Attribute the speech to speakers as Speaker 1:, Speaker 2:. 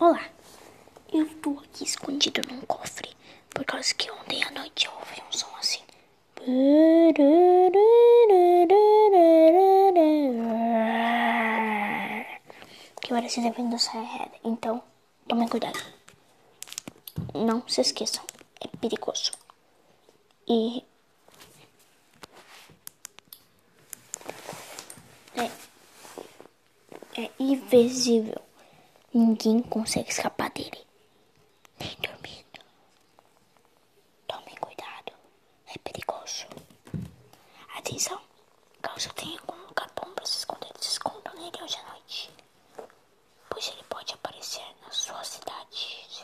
Speaker 1: Olá, eu tô aqui escondido num cofre, por causa que ontem à noite eu ouvi um som assim. Que parece depende do Sahara. Então, tomem cuidado. Não se esqueçam, é perigoso. E. É, é invisível. Ninguém consegue escapar dele. Nem dormindo. Tomem cuidado. É perigoso. Atenção. Caso tenha algum capão para se esconder, se escondam nele hoje à noite. Pois ele pode aparecer na sua cidade.